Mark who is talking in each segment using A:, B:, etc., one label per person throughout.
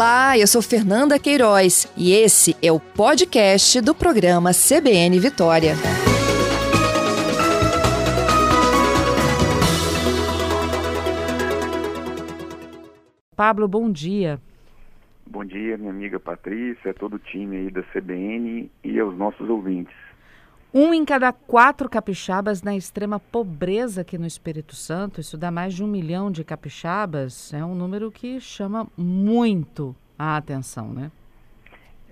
A: Olá, eu sou Fernanda Queiroz e esse é o podcast do programa CBN Vitória.
B: Pablo, bom dia.
C: Bom dia, minha amiga Patrícia, todo o time aí da CBN e aos nossos ouvintes.
B: Um em cada quatro capixabas na extrema pobreza aqui no Espírito Santo, isso dá mais de um milhão de capixabas, é um número que chama muito a atenção, né?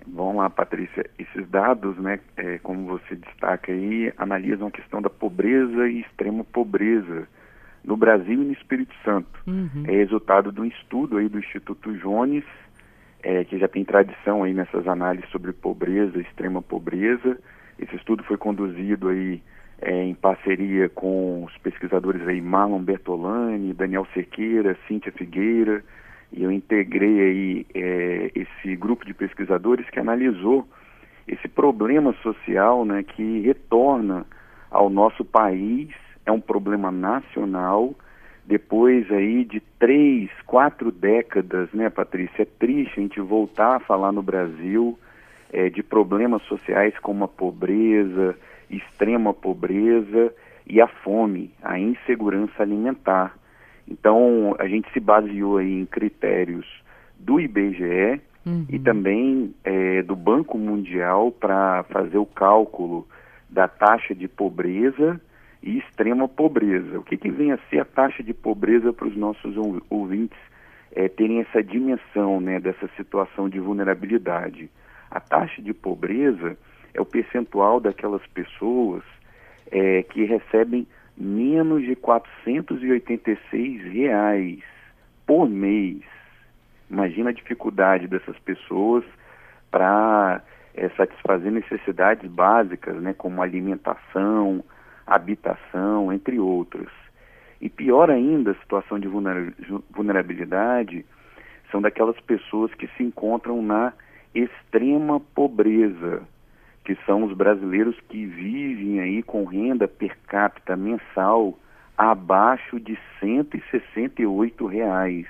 C: Vamos lá, Patrícia. Esses dados, né, é, como você destaca aí, analisam a questão da pobreza e extrema pobreza no Brasil e no Espírito Santo. Uhum. É resultado de um estudo aí do Instituto Jones, é, que já tem tradição aí nessas análises sobre pobreza, extrema pobreza, esse estudo foi conduzido aí é, em parceria com os pesquisadores aí Marlon Bertolani, Daniel Cerqueira, Cíntia Figueira, e eu integrei aí é, esse grupo de pesquisadores que analisou esse problema social né, que retorna ao nosso país, é um problema nacional, depois aí de três, quatro décadas, né, Patrícia? É triste a gente voltar a falar no Brasil é, de problemas sociais como a pobreza, extrema pobreza e a fome, a insegurança alimentar. Então, a gente se baseou aí em critérios do IBGE uhum. e também é, do Banco Mundial para fazer o cálculo da taxa de pobreza e extrema pobreza. O que, que vem a ser a taxa de pobreza para os nossos ouvintes é, terem essa dimensão né, dessa situação de vulnerabilidade? A taxa de pobreza é o percentual daquelas pessoas é, que recebem menos de 486 reais por mês. Imagina a dificuldade dessas pessoas para é, satisfazer necessidades básicas, né, como alimentação, habitação, entre outras. E pior ainda, a situação de vulnerabilidade são daquelas pessoas que se encontram na extrema pobreza, que são os brasileiros que vivem aí com renda per capita mensal abaixo de 168 reais.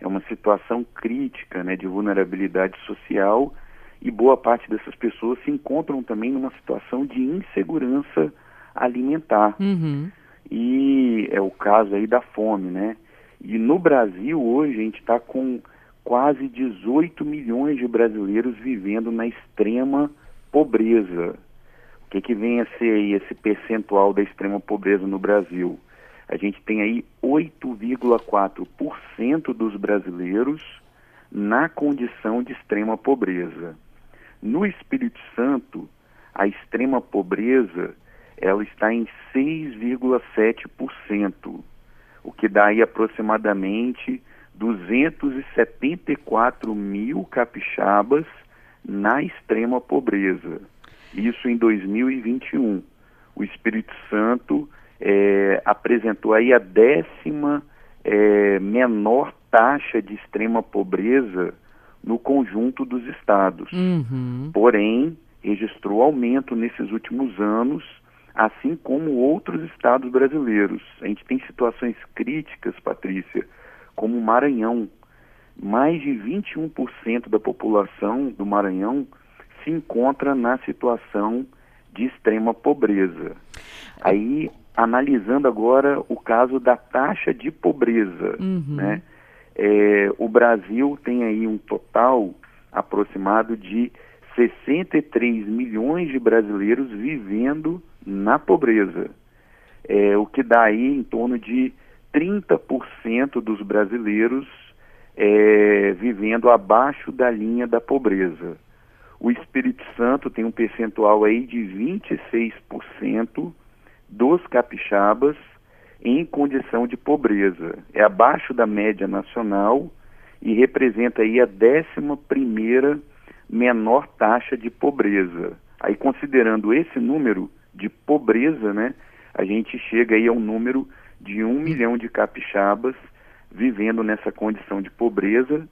C: É uma situação crítica né, de vulnerabilidade social e boa parte dessas pessoas se encontram também numa situação de insegurança alimentar. Uhum. E é o caso aí da fome, né? E no Brasil hoje a gente está com quase 18 milhões de brasileiros vivendo na extrema pobreza. O que, que vem a ser aí esse percentual da extrema pobreza no Brasil? A gente tem aí 8,4% dos brasileiros na condição de extrema pobreza. No Espírito Santo, a extrema pobreza ela está em 6,7%, o que dá aí aproximadamente 274 mil capixabas na extrema pobreza. Isso em 2021. O Espírito Santo é, apresentou aí a décima é, menor taxa de extrema pobreza no conjunto dos estados. Uhum. Porém, registrou aumento nesses últimos anos, assim como outros estados brasileiros. A gente tem situações críticas, Patrícia, como o Maranhão. Mais de 21% da população do Maranhão se encontra na situação de extrema pobreza. Aí, analisando agora o caso da taxa de pobreza, uhum. né? É, o Brasil tem aí um total aproximado de 63 milhões de brasileiros vivendo na pobreza, é, o que dá aí em torno de 30% dos brasileiros é, vivendo abaixo da linha da pobreza. O Espírito Santo tem um percentual aí de 26% dos capixabas em condição de pobreza. É abaixo da média nacional e representa aí a décima primeira menor taxa de pobreza. Aí considerando esse número de pobreza, né, a gente chega aí a um número de um milhão de capixabas vivendo nessa condição de pobreza.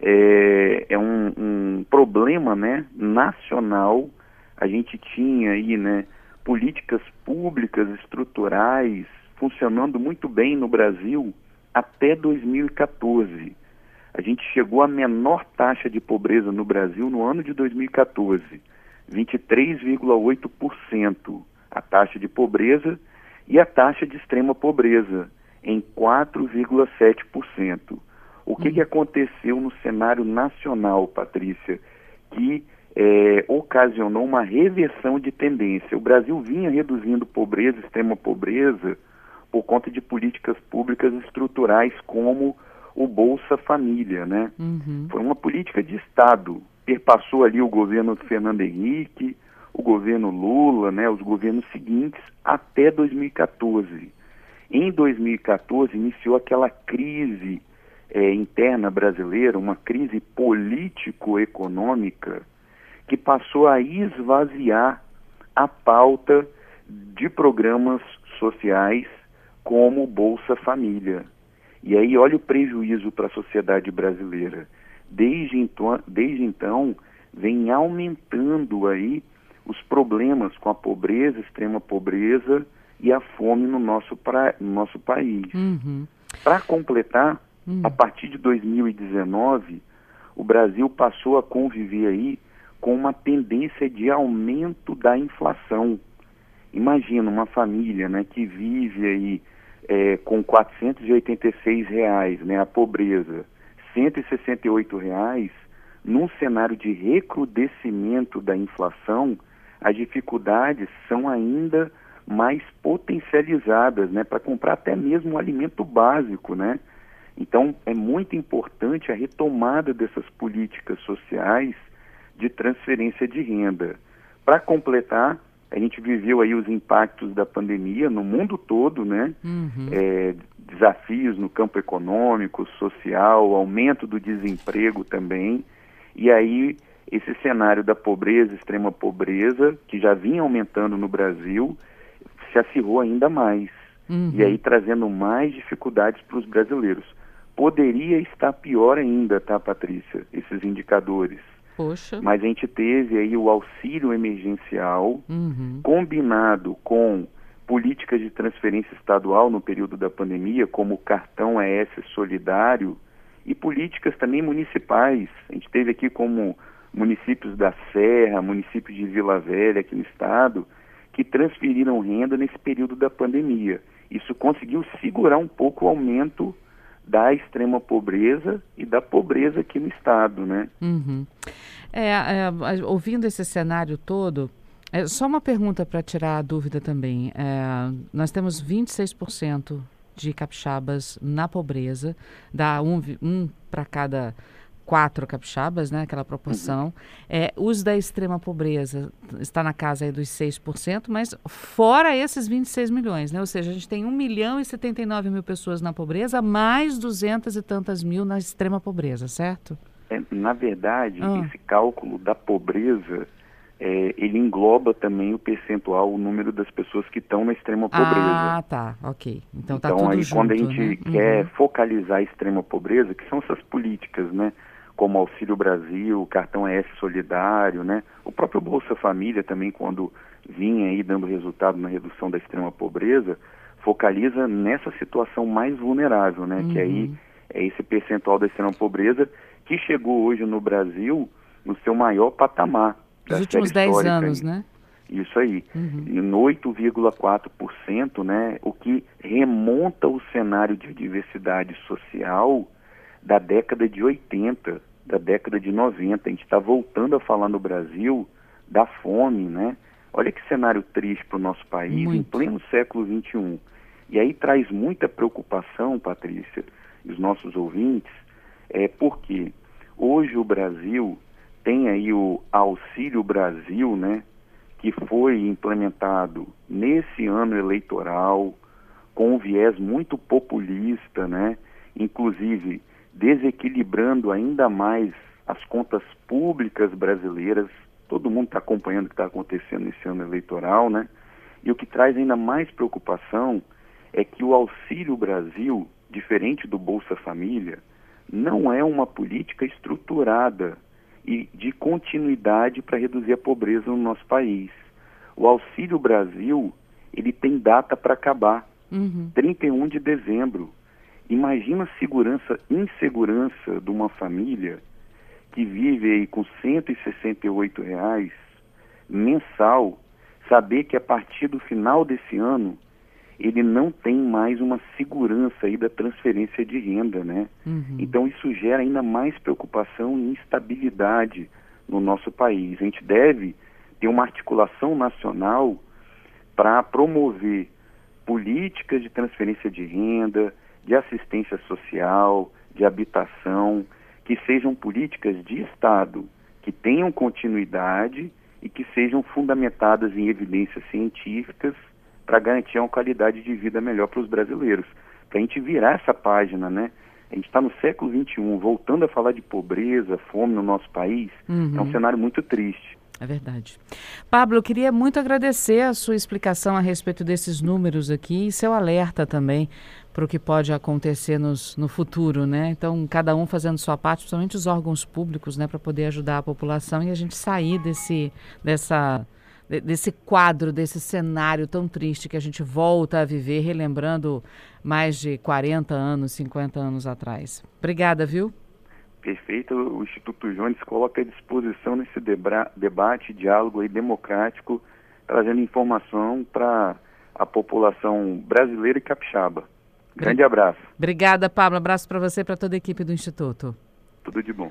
C: É, é um, um, problema né, nacional. A gente tinha aí né, políticas públicas estruturais funcionando muito bem no Brasil até 2014. a gente chegou à menor taxa de pobreza no Brasil no ano de 2014, 23,8% a taxa de pobreza e a taxa de extrema pobreza em 4,7%. O que, que uhum. aconteceu no cenário nacional, Patrícia, que é, ocasionou uma reversão de tendência? O Brasil vinha reduzindo pobreza, extrema pobreza, por conta de políticas públicas estruturais como o Bolsa Família, né? Uhum. Foi uma política de Estado. Perpassou ali o governo Fernando Henrique, o governo Lula, né, os governos seguintes, até 2014. Em 2014, iniciou aquela crise é, interna brasileira, uma crise político-econômica, que passou a esvaziar a pauta de programas sociais como Bolsa Família. E aí olha o prejuízo para a sociedade brasileira. Desde então, desde então, vem aumentando aí os problemas com a pobreza, extrema pobreza e a fome no nosso, pra, no nosso país. Uhum. Para completar, uhum. a partir de 2019, o Brasil passou a conviver aí com uma tendência de aumento da inflação. Imagina uma família né, que vive aí é, com 486 reais, né, a pobreza, 168 reais, num cenário de recrudescimento da inflação, as dificuldades são ainda mais potencializadas, né, para comprar até mesmo um alimento básico, né? Então é muito importante a retomada dessas políticas sociais de transferência de renda. Para completar, a gente viveu aí os impactos da pandemia no mundo todo, né? Uhum. É, desafios no campo econômico, social, aumento do desemprego também. E aí esse cenário da pobreza, extrema pobreza, que já vinha aumentando no Brasil, se acirrou ainda mais. Uhum. E aí trazendo mais dificuldades para os brasileiros. Poderia estar pior ainda, tá, Patrícia, esses indicadores.
B: Poxa.
C: Mas a gente teve aí o auxílio emergencial uhum. combinado com políticas de transferência estadual no período da pandemia, como o cartão ES solidário, e políticas também municipais. A gente teve aqui como municípios da Serra, municípios de Vila Velha aqui no estado, que transferiram renda nesse período da pandemia. Isso conseguiu segurar um pouco o aumento da extrema pobreza e da pobreza aqui no estado, né?
B: Uhum. É, é, ouvindo esse cenário todo, é, só uma pergunta para tirar a dúvida também. É, nós temos 26% de capixabas na pobreza, dá um, um para cada quatro capixabas, né, aquela proporção. Uhum. É, os da extrema pobreza está na casa aí dos 6%, mas fora esses 26 milhões, né? Ou seja, a gente tem 1 milhão e 79 mil pessoas na pobreza, mais 200 e tantas mil na extrema pobreza, certo?
C: É, na verdade, ah. esse cálculo da pobreza, é, ele engloba também o percentual, o número das pessoas que estão na extrema pobreza.
B: Ah, tá, ok. Então, tá então
C: aí
B: junto,
C: quando a gente
B: né?
C: quer uhum. focalizar a extrema pobreza, que são essas políticas, né? Como Auxílio Brasil, Cartão ES Solidário, né? O próprio Bolsa Família também, quando vinha aí dando resultado na redução da extrema pobreza, focaliza nessa situação mais vulnerável, né? Uhum. Que aí uhum. é esse percentual da extrema pobreza que chegou hoje no Brasil no seu maior patamar.
B: Nos últimos 10 anos, aí. né?
C: Isso aí, uhum. no 8,4%, né, o que remonta o cenário de diversidade social da década de 80, da década de 90. A gente está voltando a falar no Brasil da fome, né? Olha que cenário triste para o nosso país Muito. em pleno século XXI. E aí traz muita preocupação, Patrícia, e os nossos ouvintes, é porque hoje o Brasil tem aí o Auxílio Brasil, né? Que foi implementado nesse ano eleitoral, com um viés muito populista, né? Inclusive desequilibrando ainda mais as contas públicas brasileiras. Todo mundo está acompanhando o que está acontecendo nesse ano eleitoral, né? E o que traz ainda mais preocupação é que o Auxílio Brasil, diferente do Bolsa Família, não é uma política estruturada e de continuidade para reduzir a pobreza no nosso país. O Auxílio Brasil, ele tem data para acabar, uhum. 31 de dezembro. Imagina a segurança, insegurança de uma família que vive aí com 168 reais mensal, saber que a partir do final desse ano ele não tem mais uma segurança aí da transferência de renda, né? Uhum. Então isso gera ainda mais preocupação e instabilidade no nosso país. A gente deve ter uma articulação nacional para promover políticas de transferência de renda, de assistência social, de habitação, que sejam políticas de Estado, que tenham continuidade e que sejam fundamentadas em evidências científicas para garantir uma qualidade de vida melhor para os brasileiros. Para a gente virar essa página, né? A gente está no século XXI, voltando a falar de pobreza, fome no nosso país, uhum. é um uhum. cenário muito triste.
B: É verdade. Pablo, eu queria muito agradecer a sua explicação a respeito desses números aqui e seu alerta também para o que pode acontecer nos, no futuro, né? Então, cada um fazendo sua parte, principalmente os órgãos públicos, né, para poder ajudar a população e a gente sair desse, dessa desse quadro, desse cenário tão triste que a gente volta a viver, relembrando mais de 40 anos, 50 anos atrás. Obrigada, viu?
C: Perfeito. O Instituto Jones coloca à disposição nesse debate, diálogo aí democrático, trazendo informação para a população brasileira e capixaba. Grande abraço.
B: Obrigada, Pablo. Abraço para você e para toda a equipe do Instituto.
C: Tudo de bom.